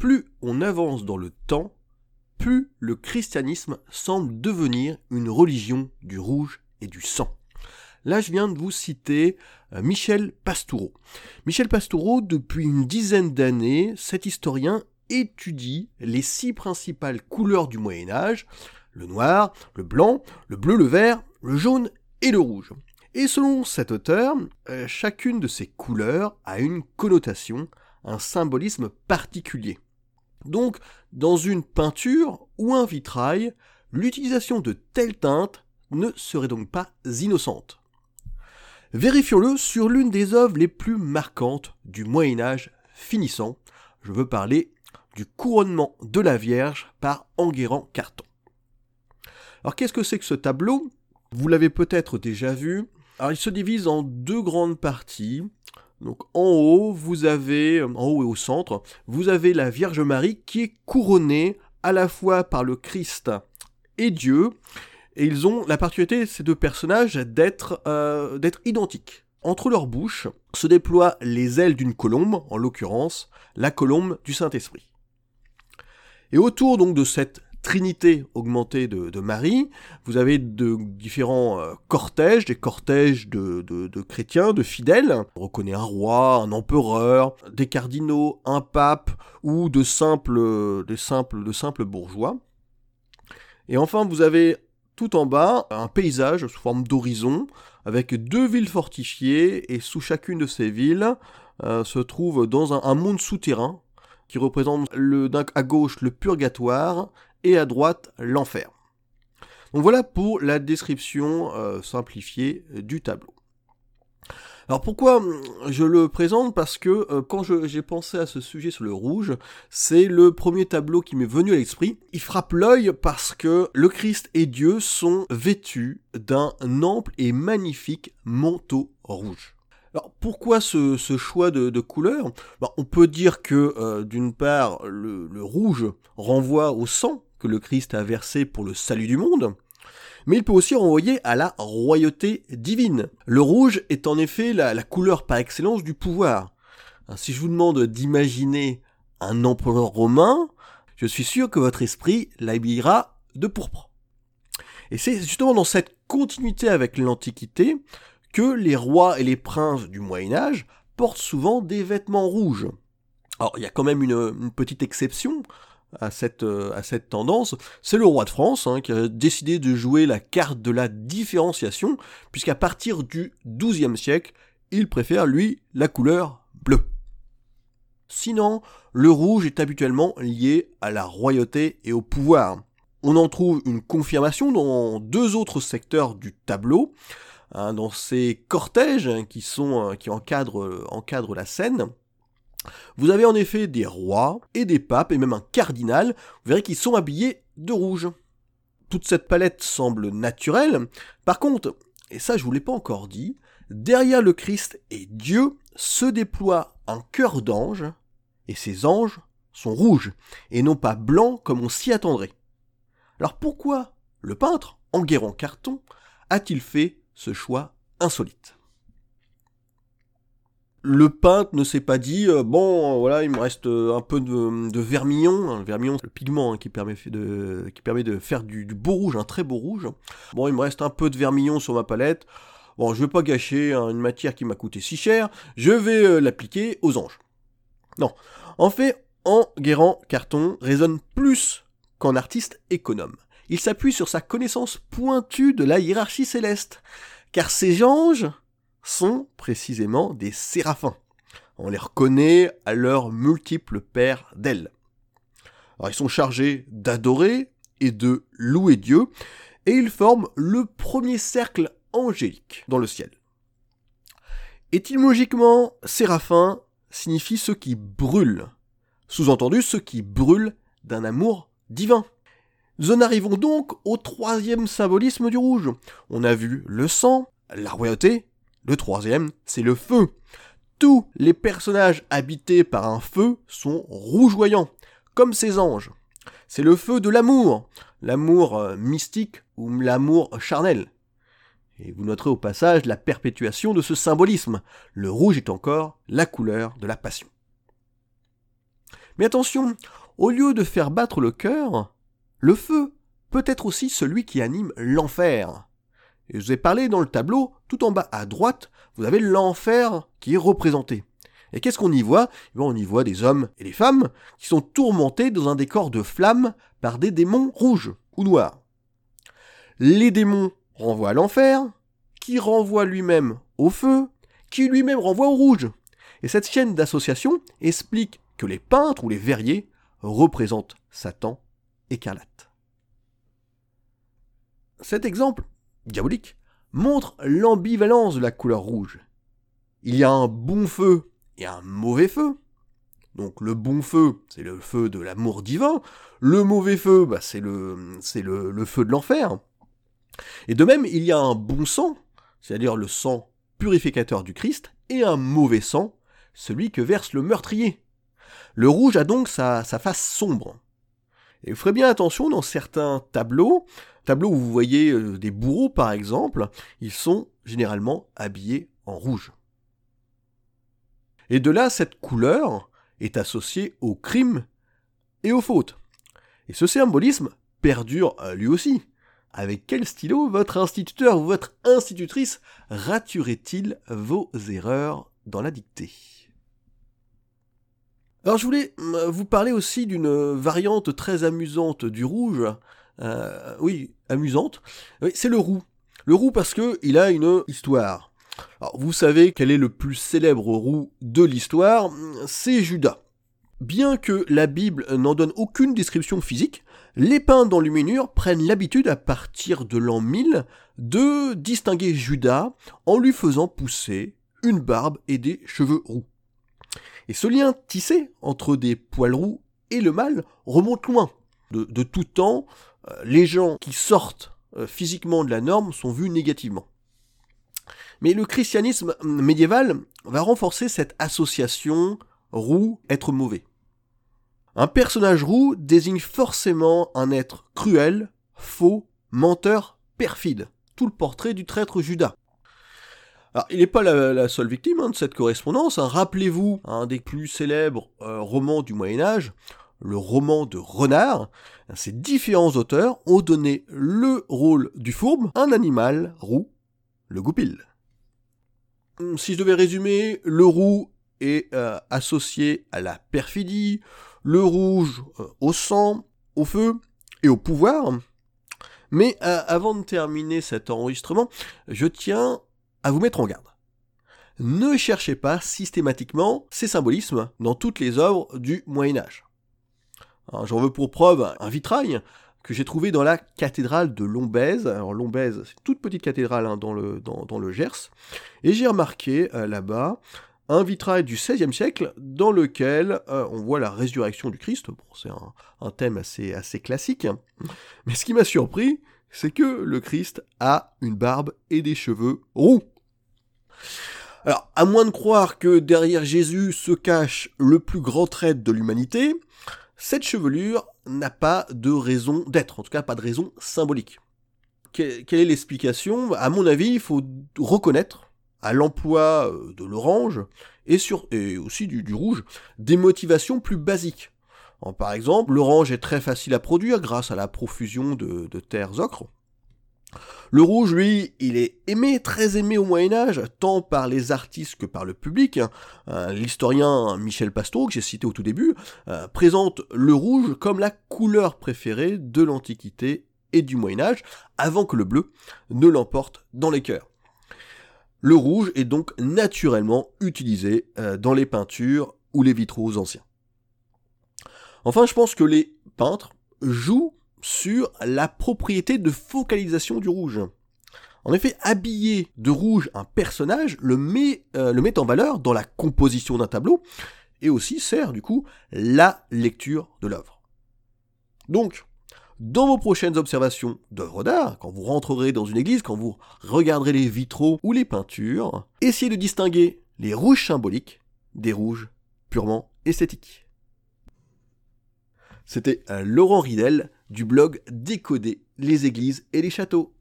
plus on avance dans le temps, plus le christianisme semble devenir une religion du rouge et du sang. Là, je viens de vous citer euh, Michel Pastoureau. Michel Pastoureau, depuis une dizaine d'années, cet historien étudie les six principales couleurs du Moyen Âge, le noir, le blanc, le bleu, le vert, le jaune et le rouge. Et selon cet auteur, euh, chacune de ces couleurs a une connotation, un symbolisme particulier. Donc, dans une peinture ou un vitrail, l'utilisation de telles teintes ne serait donc pas innocente. Vérifions-le sur l'une des œuvres les plus marquantes du Moyen Âge finissant. Je veux parler du couronnement de la Vierge par Enguerrand Carton. Alors qu'est-ce que c'est que ce tableau? Vous l'avez peut-être déjà vu. Alors il se divise en deux grandes parties. Donc en haut, vous avez, en haut et au centre, vous avez la Vierge Marie qui est couronnée à la fois par le Christ et Dieu. Et ils ont la particularité, ces deux personnages, d'être euh, d'être identiques. Entre leurs bouches se déploient les ailes d'une colombe, en l'occurrence la colombe du Saint-Esprit. Et autour donc de cette trinité augmentée de, Marie, vous avez de différents euh, cortèges, des cortèges de, chrétiens, de fidèles. On reconnaît un roi, un empereur, des cardinaux, un pape ou de simples, des simples, de simples bourgeois. Et enfin, vous avez tout en bas un paysage sous forme d'horizon avec deux villes fortifiées et sous chacune de ces villes euh, se trouve dans un, monde souterrain qui représente le, à gauche le purgatoire et à droite l'enfer. Donc voilà pour la description euh, simplifiée du tableau. Alors pourquoi hum, je le présente? Parce que euh, quand j'ai pensé à ce sujet sur le rouge, c'est le premier tableau qui m'est venu à l'esprit. Il frappe l'œil parce que le Christ et Dieu sont vêtus d'un ample et magnifique manteau rouge. Alors pourquoi ce, choix de, couleur? Bah, On peut dire que euh, d'une part le rouge renvoie au sang que le Christ a versé pour le salut du monde mais il peut aussi renvoyer à la royauté divine. Le rouge est en effet la, couleur par excellence du pouvoir. Si je vous demande d'imaginer un empereur romain, je suis sûr que votre esprit l'habillera de pourpre. Et c'est justement dans cette continuité avec l'Antiquité que les rois et les princes du Moyen Âge portent souvent des vêtements rouges. Alors il y a quand même une petite exception, à cette, euh, à cette tendance, c'est le roi de France hein, qui a décidé de jouer la carte de la différenciation, puisqu'à partir du XIIe siècle, il préfère, lui, la couleur bleue. Sinon, le rouge est habituellement lié à la royauté et au pouvoir. On en trouve une confirmation dans deux autres secteurs du tableau, hein, dans ces cortèges qui, euh, encadrent, encadrent la scène. Vous avez en effet des rois et des papes et même un cardinal, vous verrez qu'ils sont habillés de rouge. Toute cette palette semble naturelle, par contre, et ça je vous l'ai pas encore dit, derrière le Christ et Dieu se déploie un cœur d'ange, et ces anges sont rouges, et non pas blancs comme on s'y attendrait. Alors pourquoi le peintre, Enguerrand Carton, a-t-il fait ce choix insolite? Le peintre ne s'est pas dit euh, bon voilà il me reste euh, un peu de, vermillon. Le vermillon c'est le pigment hein, qui permet de qui permet de faire du, beau rouge un très beau rouge. Bon il me reste un peu de vermillon sur ma palette. Bon je vais pas gâcher hein, une matière qui m'a coûté si cher. Je vais euh, l'appliquer aux anges. Non. En fait Enguerrand Carton résonne plus qu'en artiste économe. Il s'appuie sur sa connaissance pointue de la hiérarchie céleste. Car ces anges sont précisément des séraphins. On les reconnaît à leurs multiples paires d'ailes. ils sont chargés d'adorer et de louer Dieu, et ils forment le premier cercle angélique dans le ciel. Étymologiquement, séraphin signifie ceux qui brûlent, sous-entendu ceux qui brûlent d'un amour divin. Nous en arrivons donc au troisième symbolisme du rouge. On a vu le sang, la royauté le troisième, c'est le feu. Tous les personnages habités par un feu sont rougeoyants, comme ces anges. C'est le feu de l'amour, l'amour euh, mystique ou l'amour charnel. Et vous noterez au passage la perpétuation de ce symbolisme. Le rouge est encore la couleur de la passion. Mais attention, au lieu de faire battre le cœur, le feu peut être aussi celui qui anime l'enfer. Et je vous ai parlé dans le tableau, tout en bas à droite, vous avez l'enfer qui est représenté. Et qu'est-ce qu'on y voit? Eh On y voit des hommes et des femmes qui sont tourmentés dans un décor de flammes par des démons rouges ou noirs. Les démons renvoient à l'enfer, qui renvoie lui-même au feu, qui lui-même renvoie au rouge. Et cette chaîne d'association explique que les peintres ou les verriers représentent Satan écarlate. Cet exemple diabolique montre l'ambivalence de la couleur rouge. Il y a un bon feu et un mauvais feu. Donc le bon feu, c'est le feu de l'amour divin. Le mauvais feu, bah, c'est le, feu de l'enfer. Et de même, il y a un bon sang, c'est-à-dire le sang purificateur du Christ, et un mauvais sang, celui que verse le meurtrier. Le rouge a donc sa face sombre. Et vous ferez bien attention dans certains tableaux, tableaux où vous voyez euh, des bourreaux par exemple, ils sont généralement habillés en rouge. Et de là, cette couleur est associée au crime et aux fautes. Et ce symbolisme perdure euh, lui aussi. Avec quel stylo votre instituteur ou votre institutrice raturait-il vos erreurs dans la dictée? Alors je voulais euh, vous parler aussi d'une variante très amusante du rouge. Euh, oui, amusante. c'est le roux. Le roux parce que il a une histoire. Alors, vous savez quel est le plus célèbre roux de l'histoire? C'est Judas. Bien que la Bible n'en donne aucune description physique, les peintres d'enluminure prennent l'habitude à partir de l'an 1000 de distinguer Judas en lui faisant pousser une barbe et des cheveux roux. Et ce lien tissé entre des poils roux et le mal remonte loin. De, tout temps, euh, les gens qui sortent euh, physiquement de la norme sont vus négativement. Mais le christianisme médiéval va renforcer cette association roux être mauvais. Un personnage roux désigne forcément un être cruel, faux, menteur, perfide. Tout le portrait du traître Judas. Alors, il n'est pas la, seule victime hein, de cette correspondance. Hein. Rappelez-vous un des plus célèbres euh, romans du Moyen Âge, le roman de Renard. Ces différents auteurs ont donné le rôle du fourbe, un animal roux, le goupil. Hum, si je devais résumer, le roux est euh, associé à la perfidie, le rouge euh, au sang, au feu et au pouvoir. Mais avant de terminer cet enregistrement, je tiens à vous mettre en garde. Ne cherchez pas systématiquement ces symbolismes dans toutes les œuvres du Moyen Âge. J'en veux pour preuve un vitrail que j'ai trouvé dans la cathédrale de Lombèze. Alors Lombèze, c'est une toute petite cathédrale hein, dans, le, dans, le Gers. Et j'ai remarqué euh, là-bas un vitrail du XVIe siècle dans lequel euh, on voit la résurrection du Christ. Bon, c'est un, thème assez, assez classique. Mais ce qui m'a surpris, c'est que le Christ a une barbe et des cheveux roux. Alors, à moins de croire que derrière Jésus se cache le plus grand traître de l'humanité, cette chevelure n'a pas de raison d'être, en tout cas pas de raison symbolique. quelle est l'explication? À mon avis, il faut reconnaître à l'emploi euh, de l'orange et, aussi du, rouge des motivations plus basiques. par exemple, l'orange est très facile à produire grâce à la profusion de, terres ocres. Le rouge, lui, il est aimé, très aimé au Moyen Âge, tant par les artistes que par le public. Euh, l'historien Michel Pastoureau, que j'ai cité au tout début, euh, présente le rouge comme la couleur préférée de l'Antiquité et du Moyen Âge, avant que le bleu ne l'emporte dans les cœurs. Le rouge est donc naturellement utilisé euh, dans les peintures ou les vitraux anciens. Enfin, je pense que les peintres jouent sur la propriété de focalisation du rouge. En effet, habiller de rouge un personnage le met, euh, le met en valeur dans la composition d'un tableau et aussi sert du coup la lecture de l'œuvre. Donc, dans vos prochaines observations d'œuvres d'art, quand vous rentrerez dans une église, quand vous regarderez les vitraux ou les peintures, essayez de distinguer les rouges symboliques des rouges purement esthétiques. C'était Laurent Ridel du blog Décoder les églises et les châteaux.